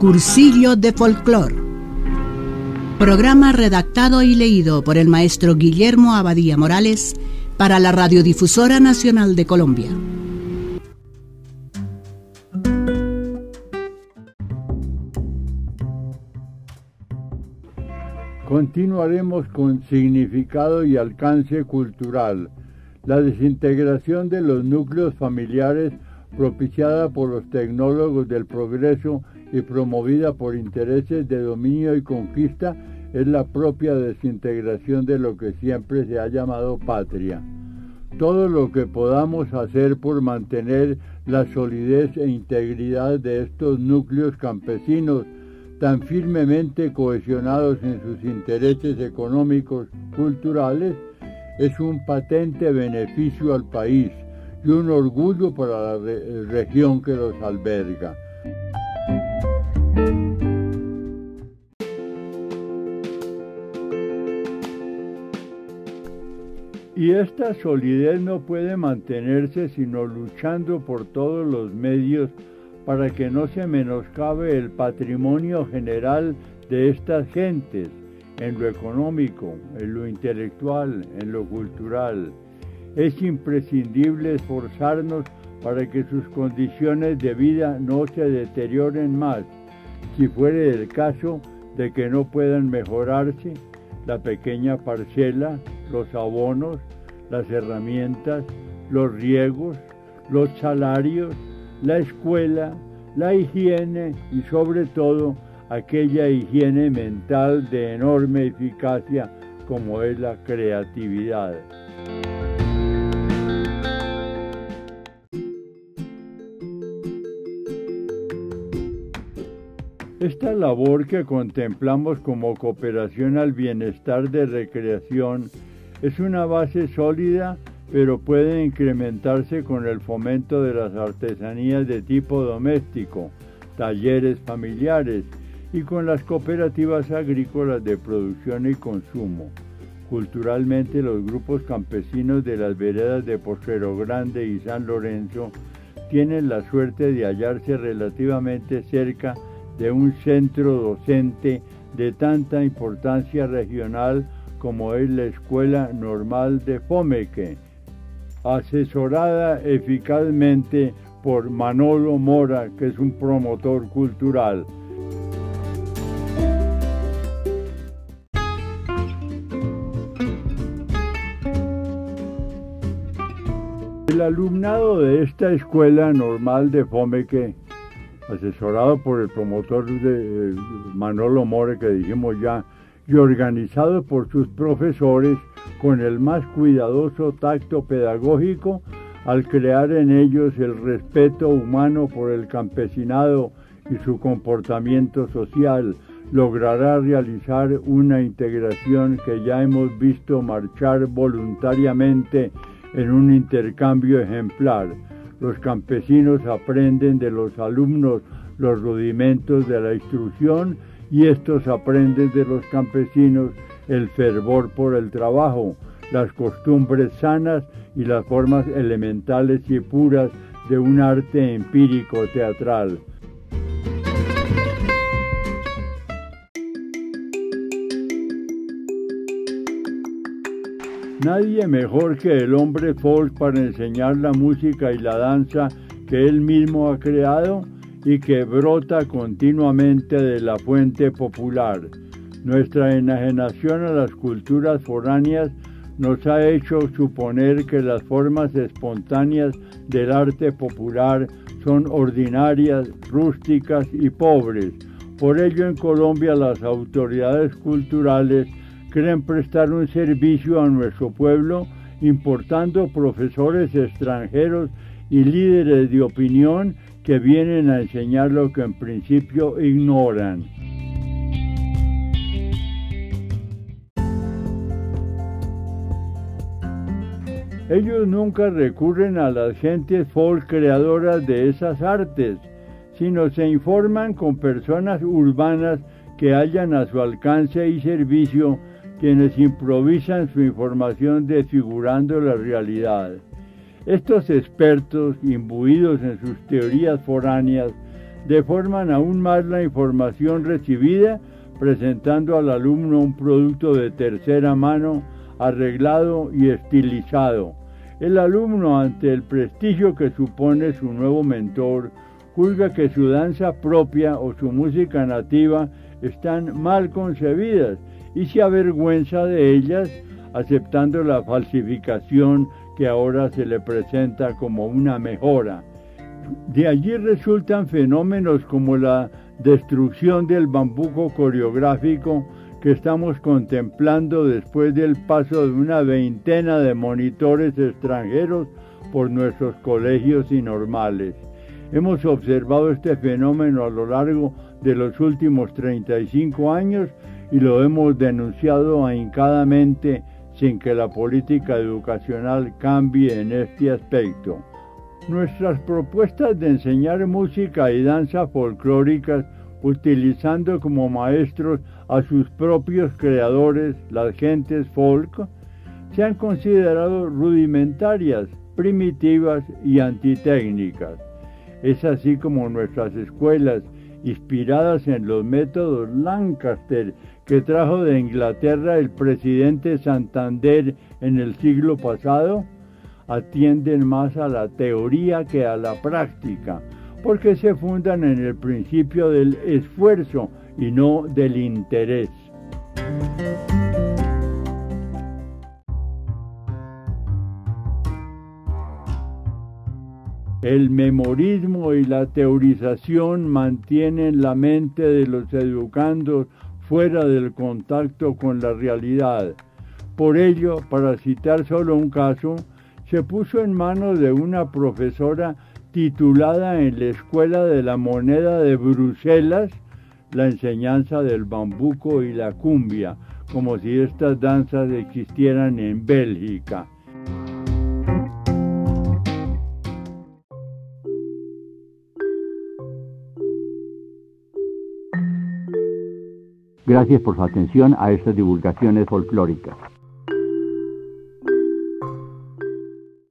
Cursillo de Folclor. Programa redactado y leído por el maestro Guillermo Abadía Morales para la Radiodifusora Nacional de Colombia. Continuaremos con significado y alcance cultural. La desintegración de los núcleos familiares propiciada por los tecnólogos del progreso y promovida por intereses de dominio y conquista es la propia desintegración de lo que siempre se ha llamado patria. Todo lo que podamos hacer por mantener la solidez e integridad de estos núcleos campesinos tan firmemente cohesionados en sus intereses económicos, culturales, es un patente beneficio al país y un orgullo para la región que los alberga. Y esta solidez no puede mantenerse sino luchando por todos los medios para que no se menoscabe el patrimonio general de estas gentes en lo económico, en lo intelectual, en lo cultural. Es imprescindible esforzarnos para que sus condiciones de vida no se deterioren más. Si fuere el caso de que no puedan mejorarse, la pequeña parcela, los abonos, las herramientas, los riegos, los salarios, la escuela, la higiene y sobre todo aquella higiene mental de enorme eficacia como es la creatividad. Esta labor que contemplamos como cooperación al bienestar de recreación es una base sólida, pero puede incrementarse con el fomento de las artesanías de tipo doméstico, talleres familiares y con las cooperativas agrícolas de producción y consumo. Culturalmente los grupos campesinos de las veredas de Postrero Grande y San Lorenzo tienen la suerte de hallarse relativamente cerca de un centro docente de tanta importancia regional como es la Escuela Normal de Fomeque, asesorada eficazmente por Manolo Mora, que es un promotor cultural. El alumnado de esta escuela normal de Fomeque asesorado por el promotor de eh, Manolo More, que dijimos ya, y organizado por sus profesores con el más cuidadoso tacto pedagógico al crear en ellos el respeto humano por el campesinado y su comportamiento social, logrará realizar una integración que ya hemos visto marchar voluntariamente en un intercambio ejemplar los campesinos aprenden de los alumnos los rudimentos de la instrucción y estos aprenden de los campesinos el fervor por el trabajo, las costumbres sanas y las formas elementales y puras de un arte empírico teatral. Nadie mejor que el hombre folk para enseñar la música y la danza que él mismo ha creado y que brota continuamente de la fuente popular. Nuestra enajenación a las culturas foráneas nos ha hecho suponer que las formas espontáneas del arte popular son ordinarias, rústicas y pobres. Por ello en Colombia las autoridades culturales creen prestar un servicio a nuestro pueblo importando profesores extranjeros y líderes de opinión que vienen a enseñar lo que en principio ignoran. Ellos nunca recurren a las gentes folk creadoras de esas artes, sino se informan con personas urbanas que hallan a su alcance y servicio quienes improvisan su información desfigurando la realidad. Estos expertos, imbuidos en sus teorías foráneas, deforman aún más la información recibida, presentando al alumno un producto de tercera mano, arreglado y estilizado. El alumno, ante el prestigio que supone su nuevo mentor, juzga que su danza propia o su música nativa están mal concebidas y se avergüenza de ellas, aceptando la falsificación que ahora se le presenta como una mejora. De allí resultan fenómenos como la destrucción del bambuco coreográfico que estamos contemplando después del paso de una veintena de monitores extranjeros por nuestros colegios y normales. Hemos observado este fenómeno a lo largo de los últimos 35 años y lo hemos denunciado ahincadamente sin que la política educacional cambie en este aspecto. Nuestras propuestas de enseñar música y danza folclóricas utilizando como maestros a sus propios creadores, las gentes folk, se han considerado rudimentarias, primitivas y antitécnicas. Es así como nuestras escuelas, inspiradas en los métodos Lancaster que trajo de Inglaterra el presidente Santander en el siglo pasado, atienden más a la teoría que a la práctica, porque se fundan en el principio del esfuerzo y no del interés. El memorismo y la teorización mantienen la mente de los educandos fuera del contacto con la realidad. Por ello, para citar solo un caso, se puso en manos de una profesora titulada en la Escuela de la Moneda de Bruselas la enseñanza del bambuco y la cumbia, como si estas danzas existieran en Bélgica. Gracias por su atención a estas divulgaciones folclóricas.